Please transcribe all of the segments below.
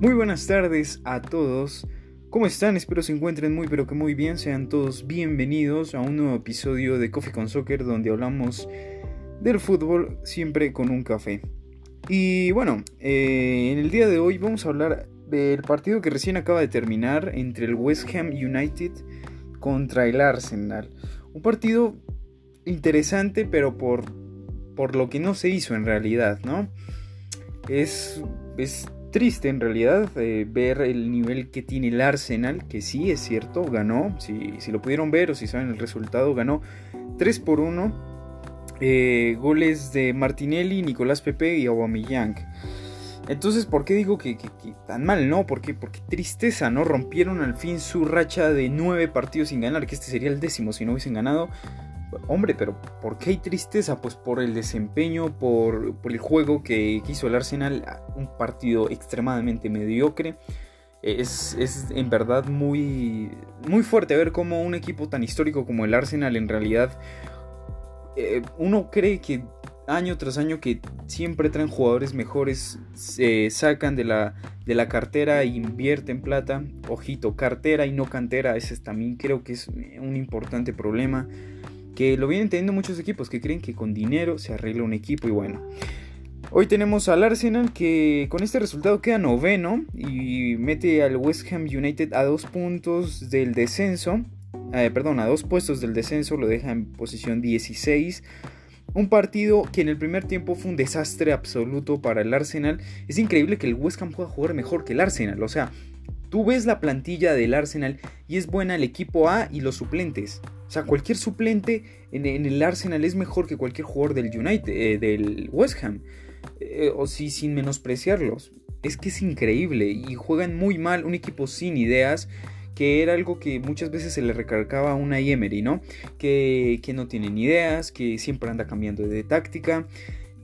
Muy buenas tardes a todos. ¿Cómo están? Espero se encuentren muy pero que muy bien. Sean todos bienvenidos a un nuevo episodio de Coffee con Soccer donde hablamos del fútbol siempre con un café. Y bueno, eh, en el día de hoy vamos a hablar del partido que recién acaba de terminar entre el West Ham United contra el Arsenal. Un partido interesante pero por, por lo que no se hizo en realidad, ¿no? Es, es triste en realidad eh, ver el nivel que tiene el Arsenal, que sí es cierto, ganó, si, si lo pudieron ver o si saben el resultado, ganó 3 por 1. Eh, goles de Martinelli, Nicolás Pepe y Aubameyang. Entonces, ¿por qué digo que, tan mal, no? Porque, porque tristeza, ¿no? Rompieron al fin su racha de nueve partidos sin ganar, que este sería el décimo si no hubiesen ganado. Hombre, pero ¿por qué hay tristeza? Pues por el desempeño, por, el juego que, hizo el Arsenal, un partido extremadamente mediocre. Es, en verdad muy, muy fuerte ver cómo un equipo tan histórico como el Arsenal en realidad eh, uno cree que año tras año que siempre traen jugadores mejores, se sacan de la, de la cartera e invierten plata. Ojito, cartera y no cantera, ese también creo que es un importante problema que lo vienen teniendo muchos equipos que creen que con dinero se arregla un equipo y bueno. Hoy tenemos al Arsenal que con este resultado queda noveno y mete al West Ham United a dos puntos del descenso. Eh, perdón, a dos puestos del descenso, lo deja en posición 16. Un partido que en el primer tiempo fue un desastre absoluto para el Arsenal. Es increíble que el West Ham pueda jugar mejor que el Arsenal. O sea, tú ves la plantilla del Arsenal y es buena el equipo A y los suplentes. O sea, cualquier suplente en, el Arsenal es mejor que cualquier jugador del United, eh, del West Ham. Eh, o sí, sin menospreciarlos. Es que es increíble y juegan muy mal, un equipo sin ideas que era algo que muchas veces se le recargaba a una Emery, ¿no? Que, que no tienen ideas, que siempre anda cambiando de táctica.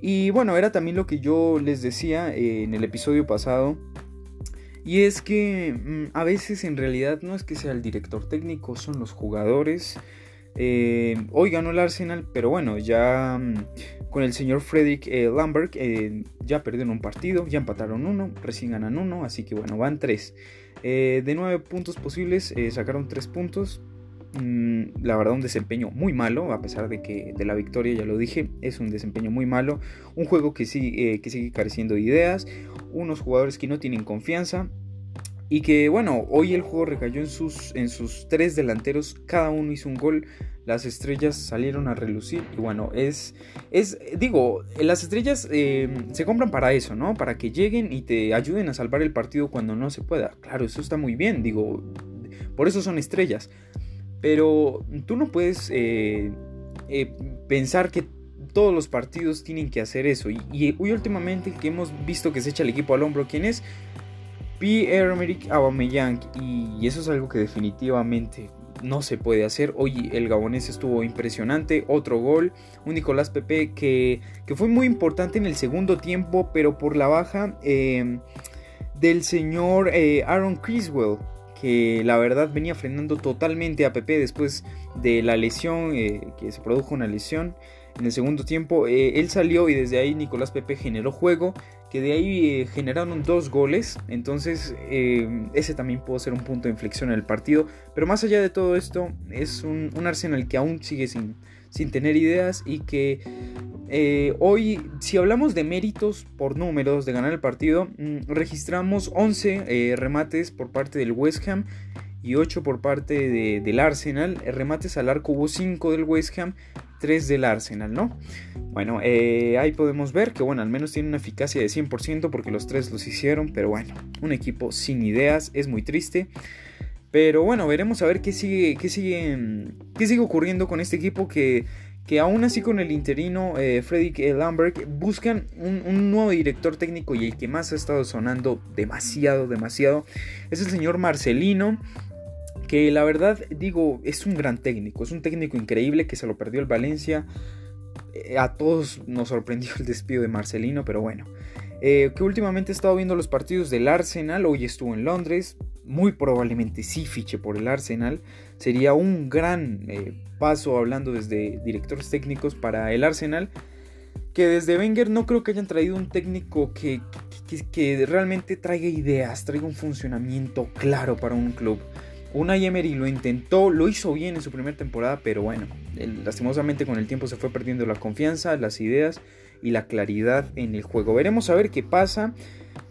Y bueno, era también lo que yo les decía eh, en el episodio pasado y es que mm, a veces en realidad no es que sea el director técnico, son los jugadores. Eh, hoy ganó el Arsenal, pero bueno, ya mm, con el señor Frederick eh, Lambert eh, ya perdieron un partido, ya empataron uno, recién ganan uno, así que bueno, van tres. de nueve puntos posibles, sacaron tres puntos. Mm, la verdad un desempeño muy malo, a pesar de que de la victoria ya lo dije, es un desempeño muy malo, un juego que, sigue, eh, que sigue careciendo de ideas, unos jugadores que no tienen confianza y que bueno, hoy el juego recayó en sus, en sus tres delanteros, cada uno hizo un gol, las estrellas salieron a relucir y bueno, es, es digo, las estrellas eh, se compran para eso, ¿no? Para que lleguen y te ayuden a salvar el partido cuando no se pueda. Claro, eso está muy bien, digo, por eso son estrellas. Pero tú no puedes eh, eh, pensar que todos los partidos tienen que hacer eso. Y, hoy últimamente que hemos visto que se echa el equipo al hombro, ¿quién es? Pierre-Emerick Aubameyang. Y eso es algo que definitivamente no se puede hacer. Hoy el gabonés estuvo impresionante. Otro gol. Un Nicolás Pepe que, que fue muy importante en el segundo tiempo, pero por la baja eh, del señor Aaron Criswell que la verdad venía frenando totalmente a Pepe después de la lesión, eh, que se produjo una lesión en el segundo tiempo. Eh, él salió y desde ahí Nicolás Pepe generó juego, que de ahí eh, generaron dos goles, entonces ese también pudo ser un punto de inflexión en el partido. Pero más allá de todo esto, es un, un Arsenal que aún sigue sin, sin tener ideas y que eh, hoy, si hablamos de méritos por números de ganar el partido, mm, registramos 11 eh, remates por parte del West Ham y 8 por parte del Arsenal. Eh, remates al arco hubo 5 del West Ham, 3 del Arsenal, ¿no? Bueno, ahí podemos ver que, bueno, al menos tiene una eficacia de 100% porque los 3 los hicieron, pero bueno, un equipo sin ideas, es muy triste. Pero bueno, veremos a ver qué sigue, qué sigue, mm, qué sigue ocurriendo con este equipo que que aún así con el interino eh, Frederick Lambert buscan un, nuevo director técnico y el que más ha estado sonando demasiado, demasiado es el señor Marcelino. Que la verdad digo es un gran técnico, es un técnico increíble que se lo perdió el Valencia. Eh, a todos nos sorprendió el despido de Marcelino, pero bueno. Eh, que últimamente he estado viendo los partidos del Arsenal, hoy estuvo en Londres, muy probablemente sí fiche por el Arsenal. Sería un gran eh, paso hablando desde directores técnicos para el Arsenal. Que desde Wenger no creo que hayan traído un técnico que, que, realmente traiga ideas, traiga un funcionamiento claro para un club. Una Emery lo intentó, lo hizo bien en su primera temporada, pero bueno, lastimosamente con el tiempo se fue perdiendo la confianza, las ideas y la claridad en el juego. Veremos a ver qué pasa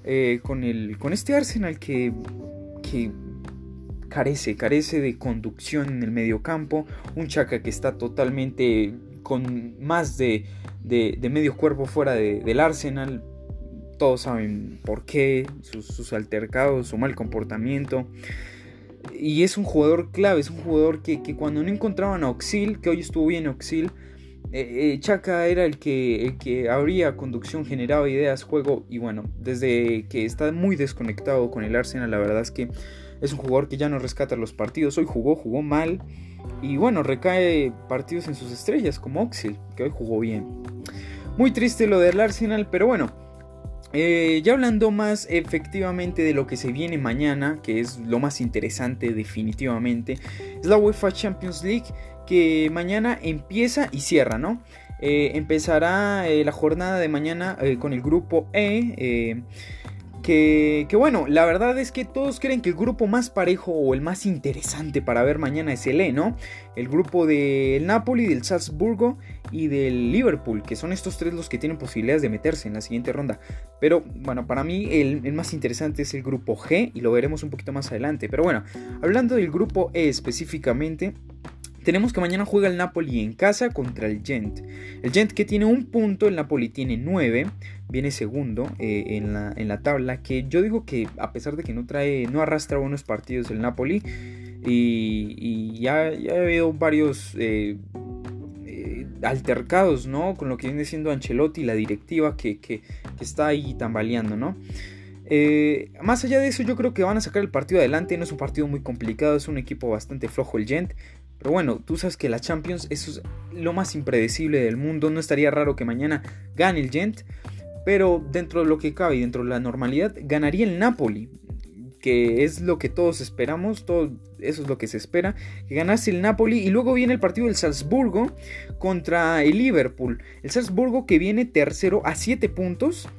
eh, con, el, con este Arsenal que, que carece, carece de conducción en el medio campo. Un Chaka que está totalmente con más de, medio cuerpo fuera del Arsenal. Todos saben por qué, sus, altercados, su mal comportamiento. Y es un jugador clave, es un jugador que, cuando no encontraban a Oxil, que hoy estuvo bien Oxil, eh, eh, Chaka era el que, el que abría conducción, generaba ideas, juego y bueno, desde que está muy desconectado con el Arsenal, la verdad es que es un jugador que ya no rescata los partidos. Hoy jugó, jugó mal. Y bueno, recae partidos en sus estrellas, como Oxil, que hoy jugó bien. Muy triste lo del Arsenal, pero bueno. Eh, ya hablando más efectivamente de lo que se viene mañana, que es lo más interesante definitivamente, es la UEFA Champions League, que mañana empieza y cierra, ¿no? Eh, empezará eh, la jornada de mañana con el grupo E que, bueno, la verdad es que todos creen que el grupo más parejo o el más interesante para ver mañana es el E, ¿no? El grupo del Napoli, del Salzburgo y del Liverpool, que son estos tres los que tienen posibilidades de meterse en la siguiente ronda. Pero bueno, para mí el más interesante es el grupo G y lo veremos un poquito más adelante. Pero bueno, hablando del grupo E específicamente, tenemos que mañana juega el Napoli en casa contra el Gent. El Gent que tiene un punto, el Napoli tiene nueve, viene segundo eh, en, la, tabla. Que yo digo que a pesar de que no trae, no arrastra buenos partidos el Napoli. Y, ya, ya, ha habido varios eh, eh, altercados, ¿no? Con lo que viene siendo Ancelotti y la directiva que, que, está ahí tambaleando, ¿no? más allá de eso, yo creo que van a sacar el partido adelante. No es un partido muy complicado, es un equipo bastante flojo el Gent. Pero bueno, tú sabes que la Champions es lo más impredecible del mundo. No estaría raro que mañana gane el Gent. Pero dentro de lo que cabe y dentro de la normalidad, ganaría el Napoli. Que es lo que todos esperamos. Todo eso es lo que se espera. Que ganase el Napoli. Y luego viene el partido del Salzburgo contra el Liverpool. El Salzburgo que viene tercero a 7 puntos.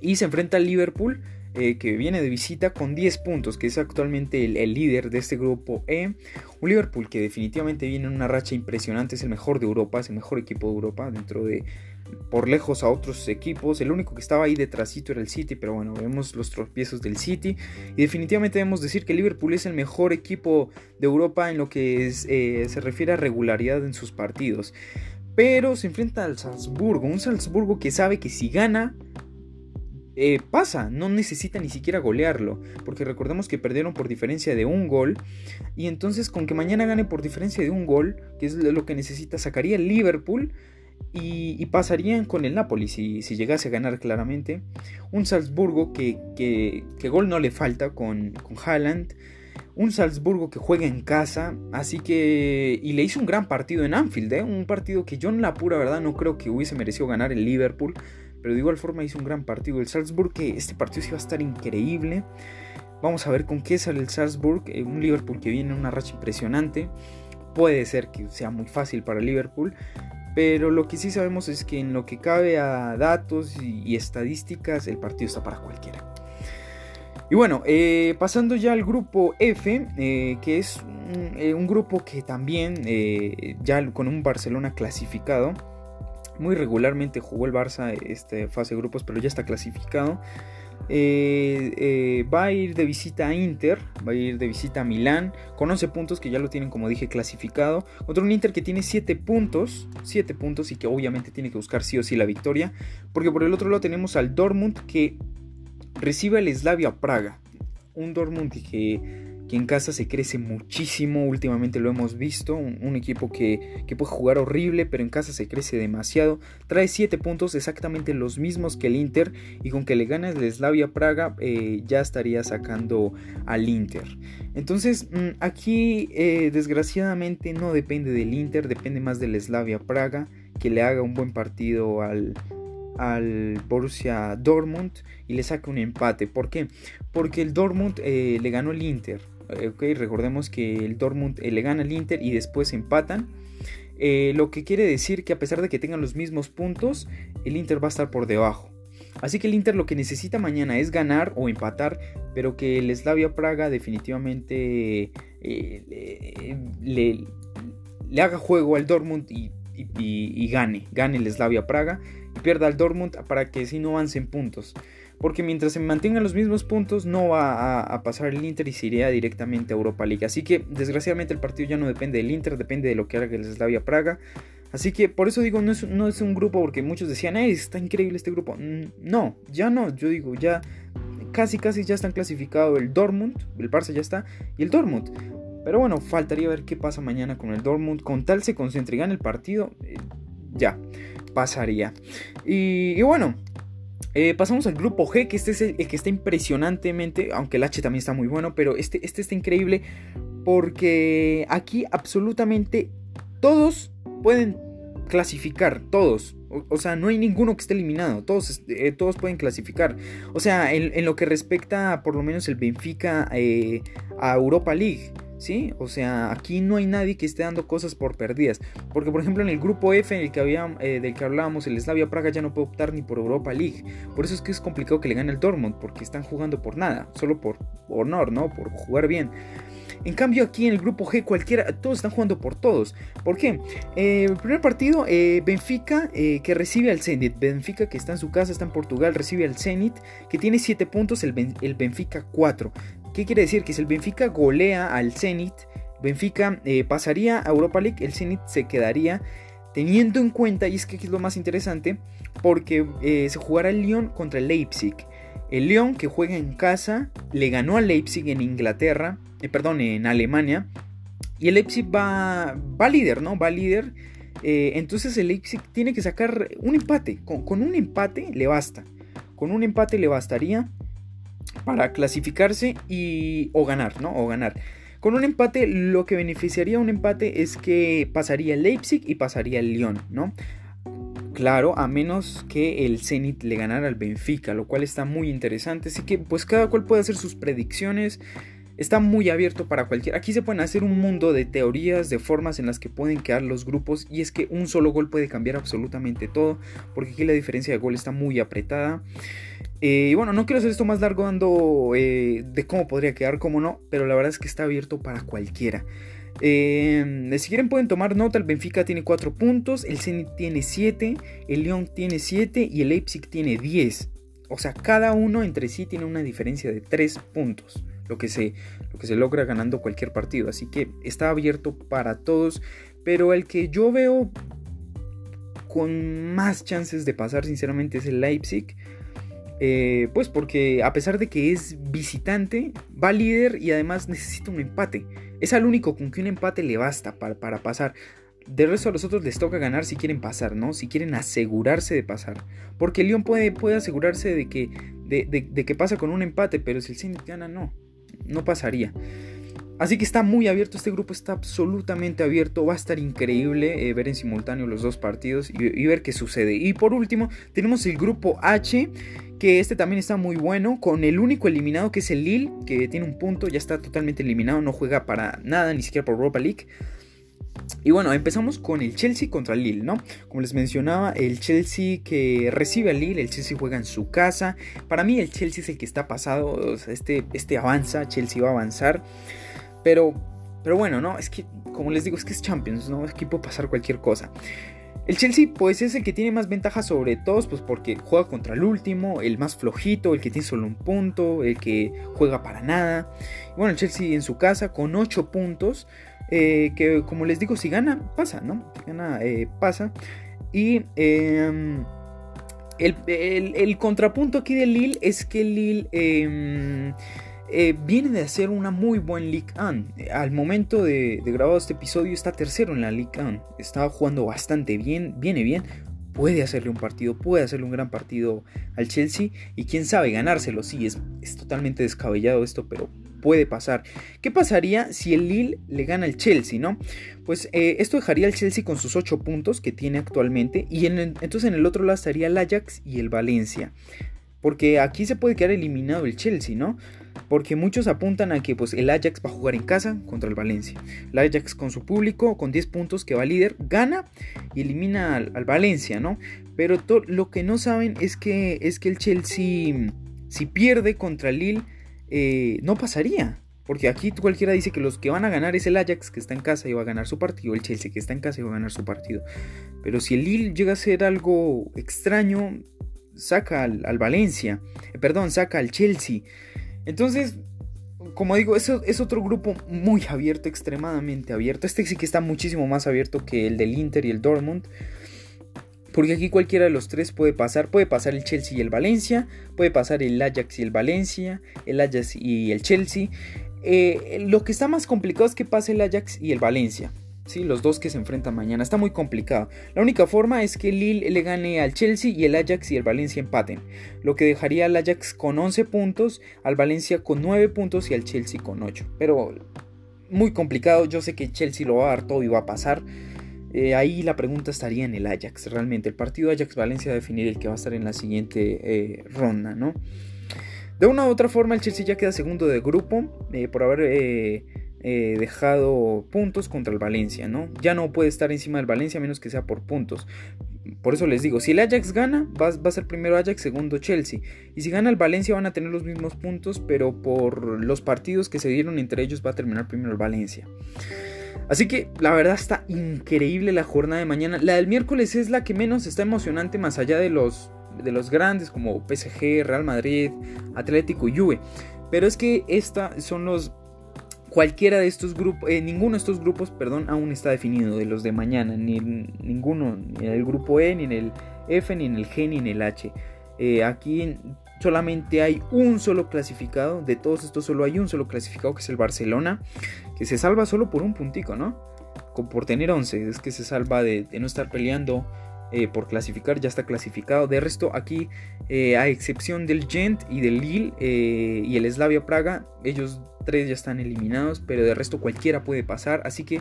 Y se enfrenta al Liverpool eh, que viene de visita con 10 puntos, que es actualmente el, líder de este grupo E. Un Liverpool que definitivamente viene en una racha impresionante, es el mejor de Europa, es el mejor equipo de Europa dentro de por lejos a otros equipos. El único que estaba ahí detrásito era el City, pero bueno, vemos los tropiezos del City. Y definitivamente debemos decir que Liverpool es el mejor equipo de Europa en lo que eh, se refiere a regularidad en sus partidos. Pero se enfrenta al Salzburgo, un Salzburgo que sabe que si gana eh, pasa, no necesita ni siquiera golearlo, porque recordemos que perdieron por diferencia de un gol, y entonces con que mañana gane por diferencia de un gol, que es lo que necesita, sacaría el Liverpool y, pasarían con el Napoli si, si, llegase a ganar claramente. Un Salzburgo que, que, gol no le falta con, con Haaland. Un Salzburgo que juega en casa, así que... Y le hizo un gran partido en Anfield, ¿eh? un partido que yo en la pura verdad no creo que hubiese merecido ganar el Liverpool pero de igual forma hizo un gran partido el Salzburg, que este partido sí va a estar increíble. Vamos a ver con qué sale el Salzburg, eh, un Liverpool que viene en una racha impresionante. Puede ser que sea muy fácil para Liverpool, pero lo que sí sabemos es que en lo que cabe a datos y, estadísticas, el partido está para cualquiera. Y bueno, eh, pasando ya al grupo F, eh, que es un, un, grupo que también ya con un Barcelona clasificado, muy regularmente jugó el Barça este, fase de grupos, pero ya está clasificado. Eh, eh, va a ir de visita a Inter, va a ir de visita a Milán, con 11 puntos que ya lo tienen como dije clasificado, contra un Inter que tiene 7 puntos, 7 puntos y que obviamente tiene que buscar sí o sí la victoria, porque por el otro lado tenemos al Dortmund que recibe al Slavia Praga, un Dortmund que en casa se crece muchísimo, últimamente lo hemos visto, un, equipo que, puede jugar horrible, pero en casa se crece demasiado, trae 7 puntos exactamente los mismos que el Inter y con que le gane el Slavia Praga eh, ya estaría sacando al Inter. Entonces mm, aquí eh, desgraciadamente no depende del Inter, depende más del Slavia Praga, que le haga un buen partido al, al Borussia Dortmund y le saca un empate. ¿Por qué? Porque el Dortmund eh, le ganó el Inter. Eh, recordemos que el Dortmund eh, le gana al Inter y después empatan. Eh, lo que quiere decir que a pesar de que tengan los mismos puntos, el Inter va a estar por debajo. Así que el Inter lo que necesita mañana es ganar o empatar, pero que el Slavia Praga definitivamente le, le, haga juego al Dortmund y, gane, gane el Slavia Praga y pierda al Dortmund para que si no avancen puntos. Porque mientras se mantengan los mismos puntos no va a, pasar el Inter y se iría directamente a Europa League. Así que desgraciadamente el partido ya no depende del Inter, depende de lo que haga el Slavia Praga. Así que por eso digo, no es, no es un grupo porque muchos decían, está increíble este grupo. No, ya no, yo digo, ya casi casi ya están clasificados el Dortmund, el Barça ya está, y el Dortmund. Pero bueno, faltaría ver qué pasa mañana con el Dortmund. Con tal se concentre y el partido, eh, ya, pasaría. Y, bueno, eh, pasamos al grupo G, que este es el, que está impresionantemente, aunque el H también está muy bueno, pero este, este está increíble porque aquí absolutamente todos pueden clasificar, todos. O, sea, no hay ninguno que esté eliminado, todos, eh, todos pueden clasificar. O sea, en, lo que respecta por lo menos el Benfica eh, a Europa League. ¿Sí? O sea, aquí no hay nadie que esté dando cosas por perdidas. Porque, por ejemplo, en el grupo F, en el que había, eh, del que hablábamos, el Slavia Praga ya no puede optar ni por Europa League. Por eso es que es complicado que le gane el Dortmund, porque están jugando por nada, solo por honor, ¿no? Por jugar bien. En cambio aquí en el grupo G cualquiera, todos están jugando por todos. ¿Por qué? Eh, el primer partido, eh, Benfica que recibe al Zenit. Benfica que está en su casa, está en Portugal, recibe al Zenit que tiene 7 puntos, el, Benfica 4. ¿Qué quiere decir? Que si el Benfica golea al Zenit, Benfica pasaría a Europa League, el Zenit se quedaría teniendo en cuenta, y es que aquí es lo más interesante, porque se jugará el Lyon contra el Leipzig. El Lyon que juega en casa le ganó al Leipzig en Inglaterra eh, perdón, en Alemania. Y el Leipzig va, va líder, ¿no? Va líder. Eh, entonces el Leipzig tiene que sacar un empate. Con, un empate le basta. Con un empate le bastaría para clasificarse y o ganar, ¿no? O ganar. Con un empate, lo que beneficiaría un empate es que pasaría el Leipzig y pasaría el Lyon, ¿no? Claro, a menos que el Zenit le ganara al Benfica, lo cual está muy interesante. Así que pues cada cual puede hacer sus predicciones. Está muy abierto para cualquiera. Aquí se pueden hacer un mundo de teorías, de formas en las que pueden quedar los grupos. Y es que un solo gol puede cambiar absolutamente todo. Porque aquí la diferencia de gol está muy apretada. Eh, y bueno, no quiero hacer esto más largo dando eh, de cómo podría quedar, cómo no. Pero la verdad es que está abierto para cualquiera. Eh, si quieren pueden tomar nota, el Benfica tiene 4 puntos, el Zenit tiene 7, el Lyon tiene 7 y el Leipzig tiene 10. O sea, cada uno entre sí tiene una diferencia de 3 puntos lo que se, lo que se logra ganando cualquier partido. Así que está abierto para todos. Pero el que yo veo con más chances de pasar, sinceramente, es el Leipzig. Eh, pues porque a pesar de que es visitante, va líder y además necesita un empate. Es al único con que un empate le basta para, para pasar. De resto a los otros les toca ganar si quieren pasar, ¿no? Si quieren asegurarse de pasar. Porque el León puede, puede asegurarse de que, de, que pasa con un empate, pero si el Zenit gana, no no pasaría. Así que está muy abierto, este grupo está absolutamente abierto, va a estar increíble eh, ver en simultáneo los dos partidos y, ver qué sucede. Y por último tenemos el grupo H, que este también está muy bueno, con el único eliminado que es el Lille, que tiene un punto, ya está totalmente eliminado, no juega para nada, ni siquiera por Europa League. Y bueno, empezamos con el Chelsea contra el Lille, ¿no? Como les mencionaba, el Chelsea que recibe al Lille, el Chelsea juega en su casa. Para mí el Chelsea es el que está pasado, este, este avanza, Chelsea va a avanzar. Pero, pero bueno, ¿no? Es que, como les digo, es que es Champions, ¿no? Es que puede pasar cualquier cosa. El Chelsea pues es el que tiene más ventaja sobre todos, pues porque juega contra el último, el más flojito, el que tiene solo un punto, el que juega para nada. bueno, el Chelsea en su casa con 8 puntos. Eh, que como les digo, si gana, pasa, ¿no? Si gana, eh, pasa. Y em, el, contrapunto aquí de Lille es que Lille em, eh, viene de hacer una muy buena Ligue 1. Al momento de, de grabar este episodio está tercero en la Ligue 1. Estaba jugando bastante bien, viene bien puede hacerle un partido, puede hacerle un gran partido al Chelsea y quién sabe ganárselo. Sí, es, es totalmente descabellado esto, pero puede pasar. ¿Qué pasaría si el Lille le gana al Chelsea, no? Pues eh, esto dejaría al Chelsea con sus 8 puntos que tiene actualmente y entonces en el otro lado estaría el Ajax y el Valencia. Porque aquí se puede quedar eliminado el Chelsea, ¿no? Porque muchos apuntan a que pues, el Ajax va a jugar en casa contra el Valencia. El Ajax con su público, con 10 puntos que va líder, gana y elimina al, Valencia, ¿no? Pero lo que no saben es que, es que el Chelsea, si pierde contra el Lille, eh, no pasaría. Porque aquí cualquiera dice que los que van a ganar es el Ajax que está en casa y va a ganar su partido, el Chelsea que está en casa y va a ganar su partido. Pero si el Lille llega a ser algo extraño, saca al, Valencia, eh, perdón, saca al Chelsea. Entonces, como digo, eso es otro grupo muy abierto, extremadamente abierto. Este sí que está muchísimo más abierto que el del Inter y el Dortmund. Porque aquí cualquiera de los tres puede pasar. Puede pasar el Chelsea y el Valencia. Puede pasar el Ajax y el Valencia. El Ajax y el Chelsea. Eh, lo que está más complicado es que pase el Ajax y el Valencia. ¿sí? Los dos que se enfrentan mañana. Está muy complicado. La única forma es que Lille le gane al Chelsea y el Ajax y el Valencia empaten. Lo que dejaría al Ajax con 11 puntos, al Valencia con 9 puntos y al Chelsea con 8. Pero muy complicado. Yo sé que Chelsea lo va a dar todo y va a pasar. Eh, ahí la pregunta estaría en el Ajax. Realmente el partido Ajax-Valencia va a definir el que va a estar en la siguiente eh, ronda, ¿no? De una u otra forma, el Chelsea ya queda segundo de grupo eh, por haber dejado puntos contra el Valencia, ¿no? Ya no puede estar encima del Valencia a menos que sea por puntos. Por eso les digo, si el Ajax gana, va, va, a ser primero Ajax, segundo Chelsea. Y si gana el Valencia van a tener los mismos puntos, pero por los partidos que se dieron entre ellos va a terminar primero el Valencia. Así que la verdad está increíble la jornada de mañana. La del miércoles es la que menos está emocionante más allá de los de los grandes como PSG, Real Madrid, Atlético y Juve. Pero es que esta son los cualquiera de estos grupos, eh, ninguno de estos grupos, perdón, aún está definido de los de mañana, ni ninguno, ni en el grupo E, ni en el F, ni en el G, ni en el H. Eh, aquí solamente hay un solo clasificado, de todos estos solo hay un solo clasificado que es el Barcelona, que se salva solo por un puntico, ¿no? Por tener 11, es que se salva de no estar peleando eh, por clasificar, ya está clasificado. De resto, aquí, eh, a excepción del Gent y del Lille eh, y el Slavia Praga, ellos tres ya están eliminados, pero de resto cualquiera puede pasar. Así que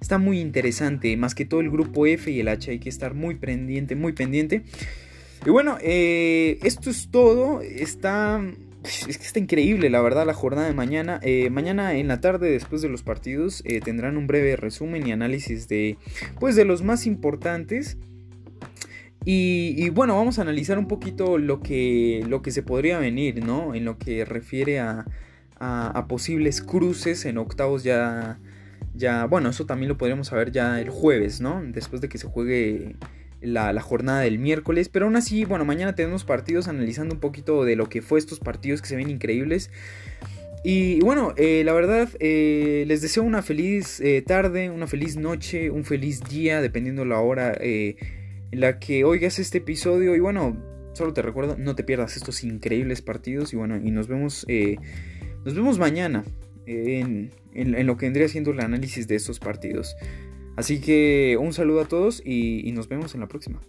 está muy interesante, más que todo el grupo F y el H, hay que estar muy pendiente, muy pendiente. Y bueno, esto es todo. Está es que está increíble, la verdad, la jornada de mañana. mañana en la tarde, después de los partidos, tendrán un breve resumen y análisis de, pues, de los más importantes. Y, bueno, vamos a analizar un poquito lo que, lo que se podría venir, ¿no? En lo que refiere a, posibles cruces en octavos ya, ya... Bueno, eso también lo podríamos saber ya el jueves, ¿no? Después de que se juegue la, jornada del miércoles. Pero aún así, bueno, mañana tenemos partidos analizando un poquito de lo que fue estos partidos que se ven increíbles. Y bueno, eh, la verdad, eh, les deseo una feliz eh, tarde, una feliz noche, un feliz día, dependiendo la hora en la que oigas este episodio y bueno, solo te recuerdo, no te pierdas estos increíbles partidos y bueno, y nos vemos, nos vemos mañana en, lo que vendría siendo el análisis de estos partidos. Así que un saludo a todos y, nos vemos en la próxima.